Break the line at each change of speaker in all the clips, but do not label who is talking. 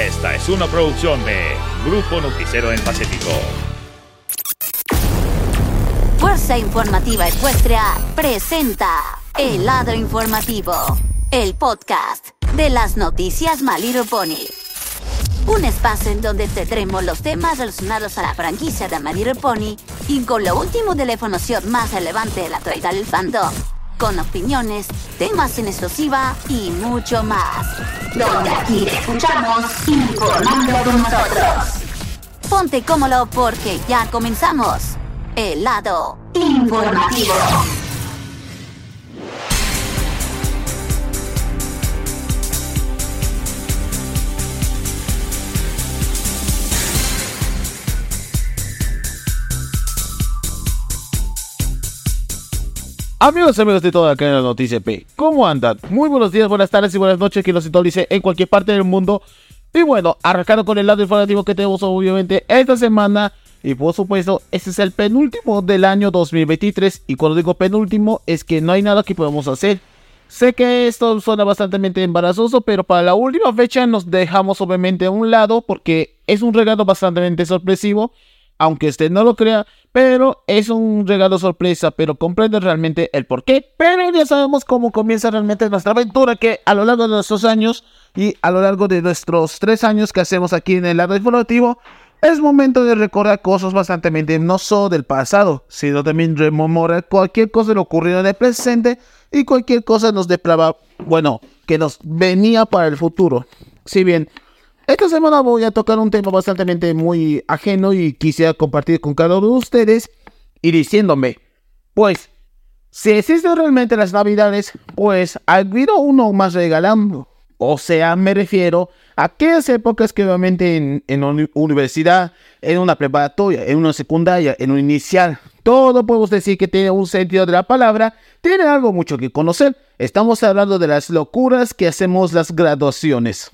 Esta es una producción de Grupo Noticiero en Pacífico.
Fuerza Informativa Ecuestria presenta El Lado Informativo, el podcast de las noticias Little Pony. Un espacio en donde tendremos los temas relacionados a la franquicia de Little Pony y con lo último de la información más relevante de la actualidad del fandom con opiniones, temas en exclusiva y mucho más. Donde aquí te escuchamos informando con nosotros. Ponte cómodo porque ya comenzamos. El lado informativo.
Amigos y amigos de toda la de Noticia P, ¿cómo andan? Muy buenos días, buenas tardes y buenas noches que los sintonice en cualquier parte del mundo. Y bueno, arrancando con el lado informativo que tenemos obviamente esta semana. Y por supuesto, este es el penúltimo del año 2023. Y cuando digo penúltimo, es que no hay nada que podamos hacer. Sé que esto suena bastante embarazoso, pero para la última fecha nos dejamos obviamente a un lado porque es un regalo bastante sorpresivo aunque usted no lo crea, pero es un regalo sorpresa, pero comprende realmente el por qué. Pero ya sabemos cómo comienza realmente nuestra aventura, que a lo largo de nuestros años y a lo largo de nuestros tres años que hacemos aquí en el lado informativo, es momento de recordar cosas bastante no solo del pasado, sino también rememorar cualquier cosa lo ocurrido en el presente y cualquier cosa nos deprava, bueno, que nos venía para el futuro. Si bien esta semana voy a tocar un tema bastante muy ajeno y quisiera compartir con cada uno de ustedes y diciéndome, pues, si existen realmente las navidades, pues ha habido uno más regalando. O sea, me refiero a aquellas épocas que obviamente en, en universidad, en una preparatoria, en una secundaria, en un inicial, todo podemos decir que tiene un sentido de la palabra, tiene algo mucho que conocer. Estamos hablando de las locuras que hacemos las graduaciones.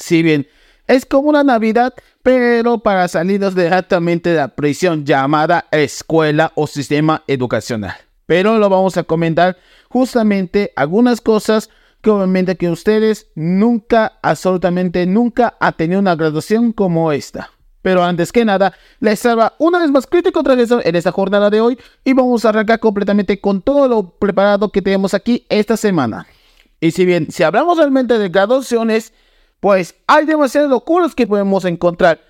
Si bien es como una Navidad, pero para salirnos directamente de la prisión llamada escuela o sistema educacional. Pero lo vamos a comentar justamente algunas cosas que obviamente que ustedes nunca, absolutamente nunca ha tenido una graduación como esta. Pero antes que nada, les salva una vez más crítico eso en esta jornada de hoy y vamos a arrancar completamente con todo lo preparado que tenemos aquí esta semana. Y si bien, si hablamos realmente de graduaciones, pues hay demasiados locuras que podemos encontrar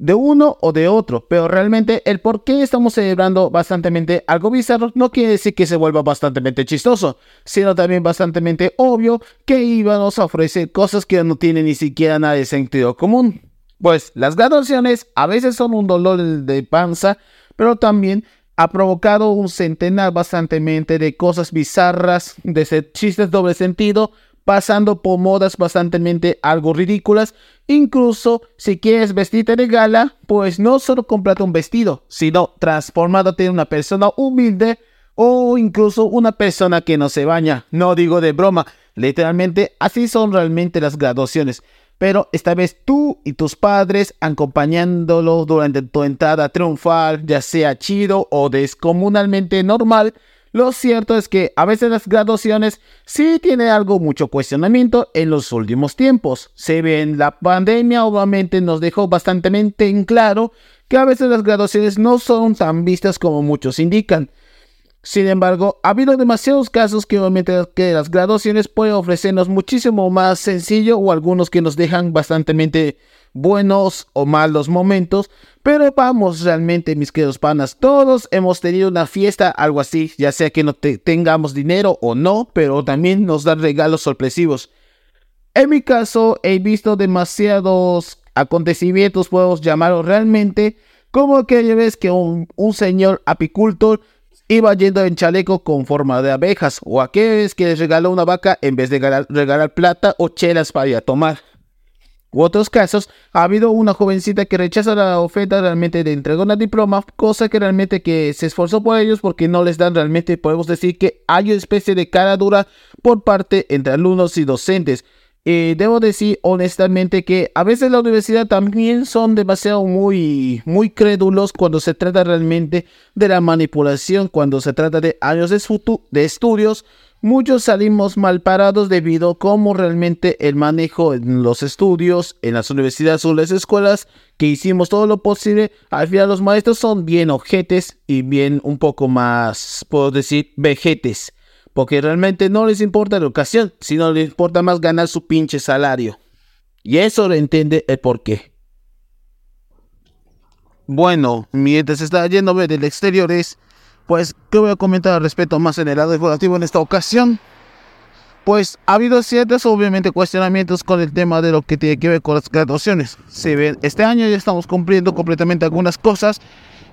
de uno o de otro, pero realmente el por qué estamos celebrando bastante algo bizarro no quiere decir que se vuelva bastante chistoso, sino también bastante obvio que íbamos a ofrecer cosas que no tienen ni siquiera nada de sentido común. Pues las graduaciones a veces son un dolor de panza, pero también ha provocado un centenar bastante de cosas bizarras, de chistes doble sentido, pasando por modas bastante algo ridículas. Incluso si quieres vestirte de gala, pues no solo comprate un vestido, sino transformándote en una persona humilde o incluso una persona que no se baña. No digo de broma, literalmente así son realmente las graduaciones. Pero esta vez tú y tus padres acompañándolo durante tu entrada triunfal, ya sea chido o descomunalmente normal, lo cierto es que a veces las graduaciones sí tiene algo mucho cuestionamiento en los últimos tiempos. Se ven la pandemia obviamente nos dejó bastante en claro que a veces las graduaciones no son tan vistas como muchos indican. Sin embargo, ha habido demasiados casos que obviamente que las graduaciones pueden ofrecernos muchísimo más sencillo o algunos que nos dejan bastante buenos o malos momentos, pero vamos realmente, mis queridos panas, todos hemos tenido una fiesta, algo así, ya sea que no tengamos dinero o no, pero también nos dan regalos sorpresivos. En mi caso, he visto demasiados acontecimientos, podemos llamarlo realmente, como aquella vez que un, señor apicultor iba yendo en chaleco con forma de abejas, o aquella vez que les regaló una vaca en vez de regalar, regalar plata o chelas para ir a tomar. U otros casos, ha habido una jovencita que rechaza la oferta realmente de entregar una diploma, cosa que realmente que se esforzó por ellos porque no les dan realmente, podemos decir que hay una especie de cara dura por parte entre alumnos y docentes. Y debo decir honestamente que a veces la universidad también son demasiado muy, muy crédulos cuando se trata realmente de la manipulación, cuando se trata de años de estudios muchos salimos mal parados debido a cómo realmente el manejo en los estudios, en las universidades o las escuelas, que hicimos todo lo posible, al final los maestros son bien ojetes y bien un poco más, puedo decir, vejetes. Porque realmente no les importa la educación, sino les importa más ganar su pinche salario. Y eso lo entiende el porqué. Bueno, mientras está yéndome del exterior es pues, ¿qué voy a comentar al respecto más en el lado informativo en esta ocasión? Pues ha habido ciertos, obviamente, cuestionamientos con el tema de lo que tiene que ver con las graduaciones. Se ve, este año ya estamos cumpliendo completamente algunas cosas,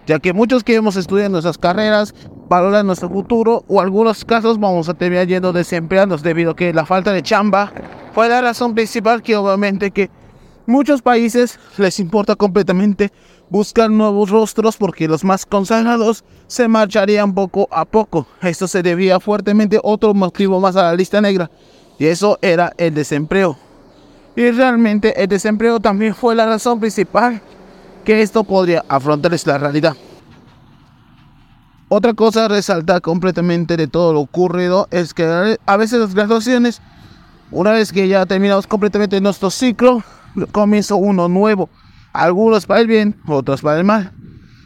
ya que muchos queremos estudiar nuestras carreras, valorar nuestro futuro, o en algunos casos vamos a terminar yendo desempleados debido a que la falta de chamba fue la razón principal que obviamente que muchos países les importa completamente buscar nuevos rostros porque los más consagrados se marcharían poco a poco. Esto se debía fuertemente otro motivo más a la lista negra y eso era el desempleo. Y realmente el desempleo también fue la razón principal que esto podría afrontar esta realidad. Otra cosa a resaltar completamente de todo lo ocurrido es que a veces las graduaciones, una vez que ya terminamos completamente nuestro ciclo, comienza uno nuevo algunos para el bien, otros para el mal.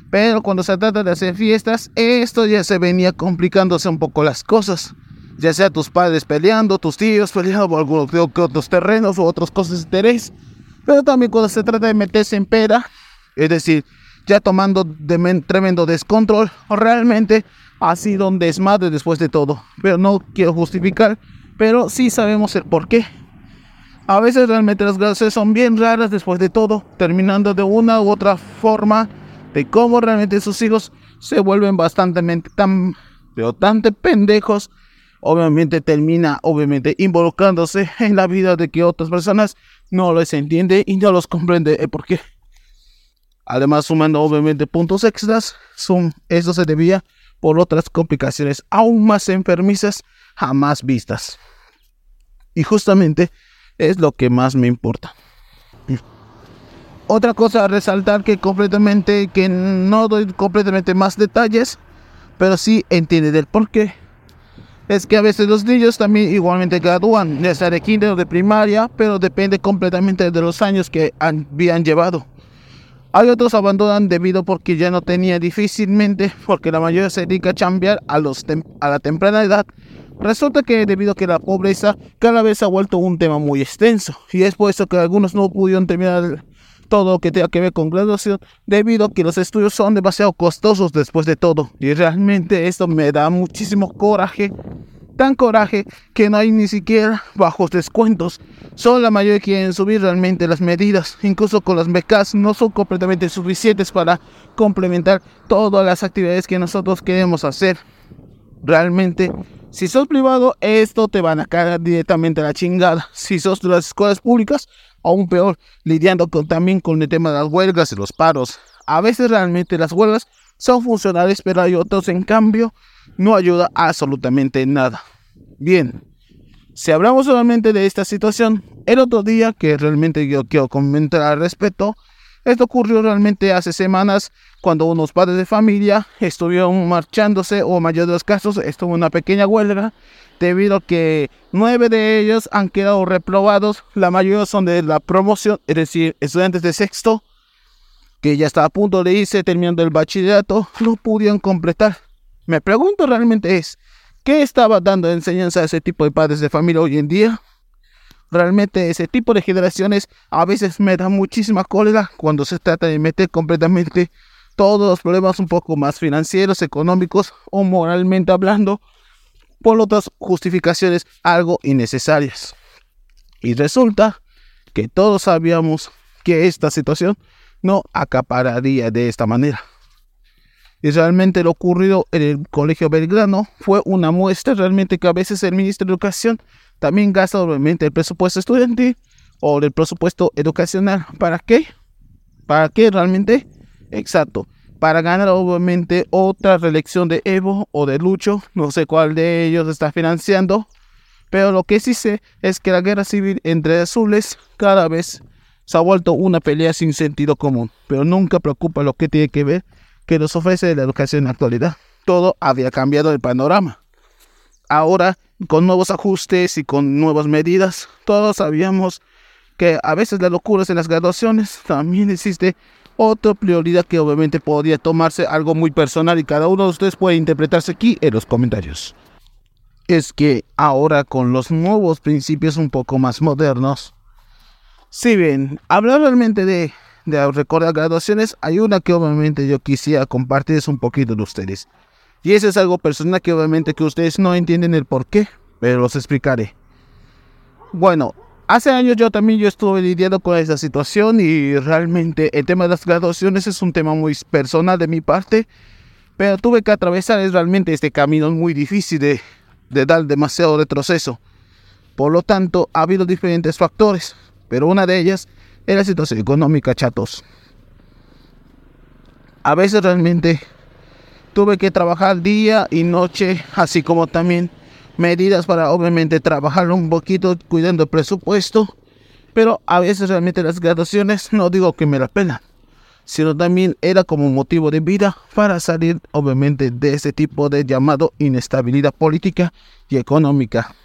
Pero cuando se trata de hacer fiestas, esto ya se venía complicándose un poco las cosas. Ya sea tus padres peleando, tus tíos peleando por algunos otros terrenos u otras cosas de interés. Pero también cuando se trata de meterse en pera, es decir, ya tomando tremendo descontrol, realmente ha sido un desmadre después de todo. Pero no quiero justificar, pero sí sabemos el por qué. A veces realmente las gracias son bien raras después de todo, terminando de una u otra forma de cómo realmente sus hijos se vuelven bastante tan, pero tan pendejos. Obviamente termina, obviamente, involucrándose en la vida de que otras personas no les entiende y no los comprende el por qué. Además, sumando obviamente puntos extras, son, eso se debía por otras complicaciones aún más enfermizas jamás vistas. Y justamente es lo que más me importa. Otra cosa a resaltar que completamente, que no doy completamente más detalles, pero sí entiende del por qué. Es que a veces los niños también igualmente gradúan, ya sea de kinder o de primaria, pero depende completamente de los años que habían llevado. Hay otros abandonan debido porque ya no tenía difícilmente, porque la mayoría se dedica a cambiar a, los a la temprana edad Resulta que debido a que la pobreza cada vez ha vuelto un tema muy extenso y es por eso que algunos no pudieron terminar todo lo que tenga que ver con graduación debido a que los estudios son demasiado costosos después de todo y realmente esto me da muchísimo coraje tan coraje que no hay ni siquiera bajos descuentos. Solo la mayoría quieren subir realmente las medidas incluso con las becas no son completamente suficientes para complementar todas las actividades que nosotros queremos hacer. Realmente si sos privado, esto te van a caer directamente a la chingada. Si sos de las escuelas públicas, aún peor, lidiando también con el tema de las huelgas y los paros. A veces realmente las huelgas son funcionales, pero hay otros, en cambio, no ayuda absolutamente nada. Bien, si hablamos solamente de esta situación, el otro día que realmente yo quiero comentar al respecto, esto ocurrió realmente hace semanas cuando unos padres de familia estuvieron marchándose o en mayor de los casos estuvo una pequeña huelga debido a que nueve de ellos han quedado reprobados, la mayoría son de la promoción, es decir, estudiantes de sexto que ya está a punto de irse terminando el bachillerato, no pudieron completar. Me pregunto realmente es, ¿qué estaba dando enseñanza a ese tipo de padres de familia hoy en día? Realmente ese tipo de generaciones a veces me da muchísima cólera cuando se trata de meter completamente todos los problemas un poco más financieros, económicos o moralmente hablando por otras justificaciones algo innecesarias. Y resulta que todos sabíamos que esta situación no acapararía de esta manera. Y realmente lo ocurrido en el Colegio Belgrano fue una muestra realmente que a veces el ministro de Educación también gasta obviamente el presupuesto estudiantil o el presupuesto educacional. ¿Para qué? ¿Para qué realmente? Exacto. Para ganar obviamente otra reelección de Evo o de Lucho. No sé cuál de ellos está financiando. Pero lo que sí sé es que la guerra civil entre azules cada vez se ha vuelto una pelea sin sentido común. Pero nunca preocupa lo que tiene que ver que nos ofrece la educación en la actualidad. Todo había cambiado el panorama. Ahora con nuevos ajustes y con nuevas medidas. Todos sabíamos que a veces las locuras en las graduaciones también existe otra prioridad que obviamente podría tomarse algo muy personal y cada uno de ustedes puede interpretarse aquí en los comentarios. Es que ahora con los nuevos principios un poco más modernos, si bien hablar realmente de, recordar graduaciones, hay una que obviamente yo quisiera compartir un poquito de ustedes. Y eso es algo personal que obviamente que ustedes no entienden el por qué, pero los explicaré. Bueno, hace años yo también yo estuve lidiando con esa situación y realmente el tema de las graduaciones es un tema muy personal de mi parte, pero tuve que atravesar realmente este camino muy difícil de, de dar demasiado retroceso. Por lo tanto, ha habido diferentes factores, pero una de ellas es la situación económica, chatos. A veces realmente tuve que trabajar día y noche, así como también medidas para obviamente trabajar un poquito cuidando el presupuesto, pero a veces realmente las graduaciones no digo que me la pena, sino también era como motivo de vida para salir obviamente de ese tipo de llamado inestabilidad política y económica.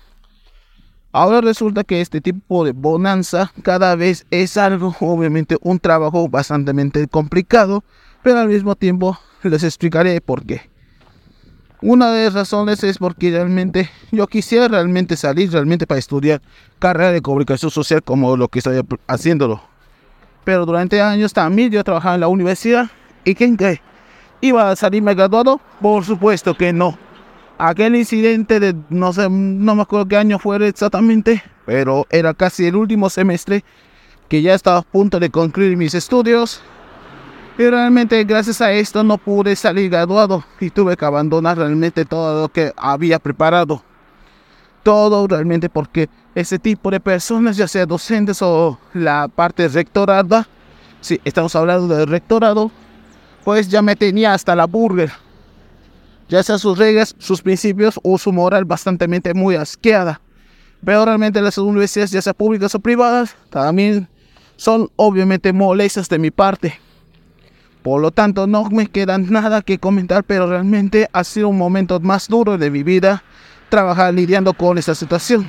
Ahora resulta que este tipo de bonanza cada vez es algo, obviamente un trabajo bastante complicado, pero al mismo tiempo les explicaré por qué. Una de las razones es porque realmente yo quisiera realmente salir realmente para estudiar carrera de comunicación social como lo que estoy haciéndolo. Pero durante años también yo trabajaba en la universidad y ¿quién cree? ¿Iba a salirme graduado? Por supuesto que no. Aquel incidente de no sé, no me acuerdo qué año fue exactamente, pero era casi el último semestre que ya estaba a punto de concluir mis estudios y realmente gracias a esto no pude salir graduado y tuve que abandonar realmente todo lo que había preparado. Todo realmente porque ese tipo de personas, ya sea docentes o la parte rectorada, si estamos hablando del rectorado, pues ya me tenía hasta la burger. Ya sea sus reglas, sus principios o su moral bastante muy asqueada. Pero realmente las universidades, ya sea públicas o privadas, también son obviamente molestas de mi parte. Por lo tanto, no me queda nada que comentar, pero realmente ha sido un momento más duro de mi vida trabajar lidiando con esta situación.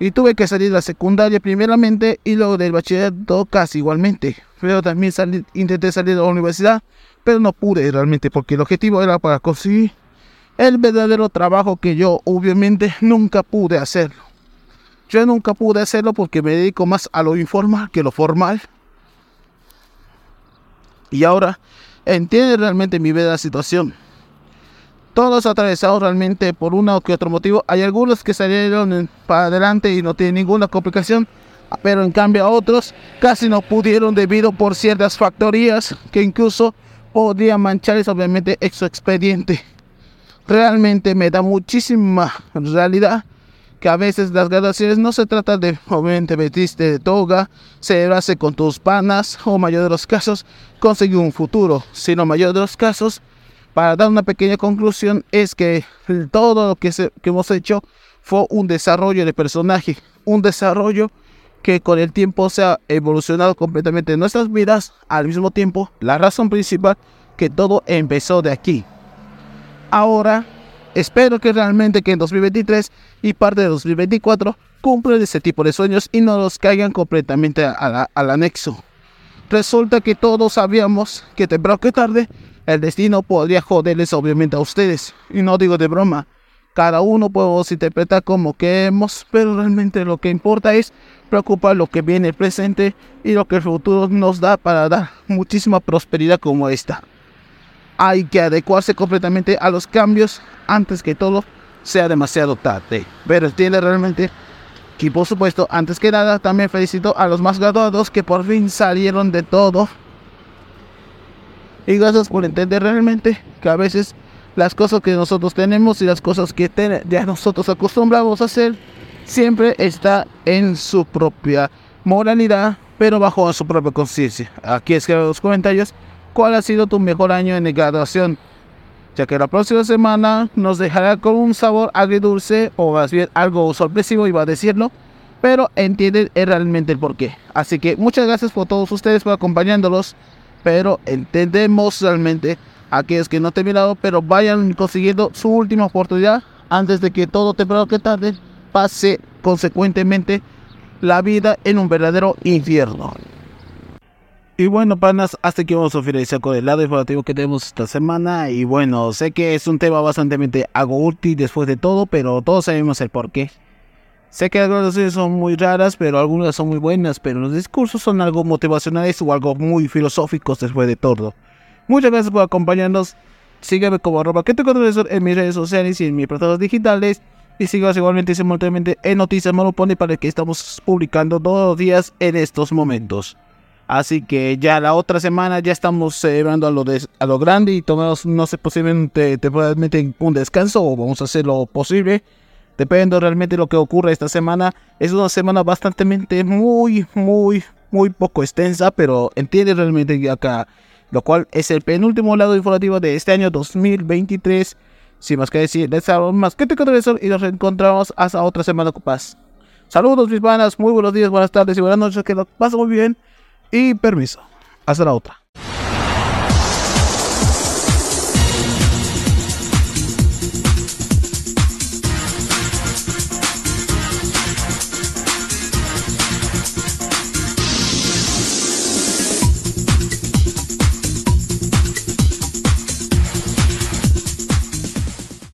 Y tuve que salir de la secundaria primeramente y luego del bachillerato casi igualmente. Pero también intenté salir de la universidad, pero no pude realmente porque el objetivo era para conseguir el verdadero trabajo que yo obviamente nunca pude hacerlo. Yo nunca pude hacerlo porque me dedico más a lo informal que lo formal y ahora entiende realmente mi vida situación. Todos atravesados realmente por uno que otro motivo. Hay algunos que salieron para adelante y no tienen ninguna complicación, pero en cambio a otros casi no pudieron debido por ciertas factorías que incluso podrían mancharles obviamente su expediente. Realmente me da muchísima realidad que a veces las graduaciones no se trata de, obviamente, vestirte de toga, celebrarse con tus panas, o mayor de los casos, conseguir un futuro, sino mayor de los casos, para dar una pequeña conclusión, es que todo lo que, que hemos hecho fue un desarrollo de personaje, un desarrollo que con el tiempo se ha evolucionado completamente en nuestras vidas, al mismo tiempo, la razón principal que todo empezó de aquí. Ahora Espero que realmente que en 2023 y parte de 2024 cumplan ese tipo de sueños y no los caigan completamente al anexo. Resulta que todos sabíamos que temprano que tarde el destino podría joderles obviamente a ustedes. Y no digo de broma. Cada uno podemos interpretar como queremos, pero realmente lo que importa es preocupar lo que viene el presente y lo que el futuro nos da para dar muchísima prosperidad como esta hay que adecuarse completamente a los cambios antes que todo sea demasiado tarde. Pero tiene realmente y por supuesto, antes que nada, también felicito a los más graduados que por fin salieron de todo. Y gracias por entender realmente que a veces las cosas que nosotros tenemos y las cosas que ya nosotros acostumbramos a hacer siempre está en su propia moralidad, pero bajo su propia conciencia. Aquí escribo los comentarios cuál ha sido tu mejor año en graduación, ya que la próxima semana nos dejará con un sabor agridulce o más bien algo sorpresivo, iba a decirlo, pero entienden realmente el porqué. Así que muchas gracias por todos ustedes por acompañándolos, pero entendemos realmente a aquellos que no han terminado, pero vayan consiguiendo su última oportunidad antes de que todo temprano que tarde pase consecuentemente la vida en un verdadero infierno. Y bueno, panas, hasta aquí vamos a finalizar con el lado informativo que tenemos esta semana. Y bueno, sé que es un tema bastante útil después de todo, pero todos sabemos el por qué. Sé que algunas veces son muy raras, pero algunas son muy buenas, pero los discursos son algo motivacionales o algo muy filosóficos después de todo. Muchas gracias por acompañarnos. Sígueme como arroba que te en mis redes sociales y en mis plataformas digitales. Y sigas igualmente simultáneamente en Noticias Monopone para que estamos publicando todos los días en estos momentos. Así que ya la otra semana ya estamos celebrando a lo, a lo grande y tomamos, no sé, posiblemente temporalmente un descanso o vamos a hacer lo posible. Depende realmente de lo que ocurra esta semana. Es una semana bastante muy, muy, muy poco extensa, pero entiende realmente que acá, lo cual es el penúltimo lado informativo de este año 2023. Sin más que decir, les más que te y nos reencontramos hasta otra semana con paz. Saludos mis panas, muy buenos días, buenas tardes y buenas noches, que lo pasen muy bien y permiso. Hasta la otra.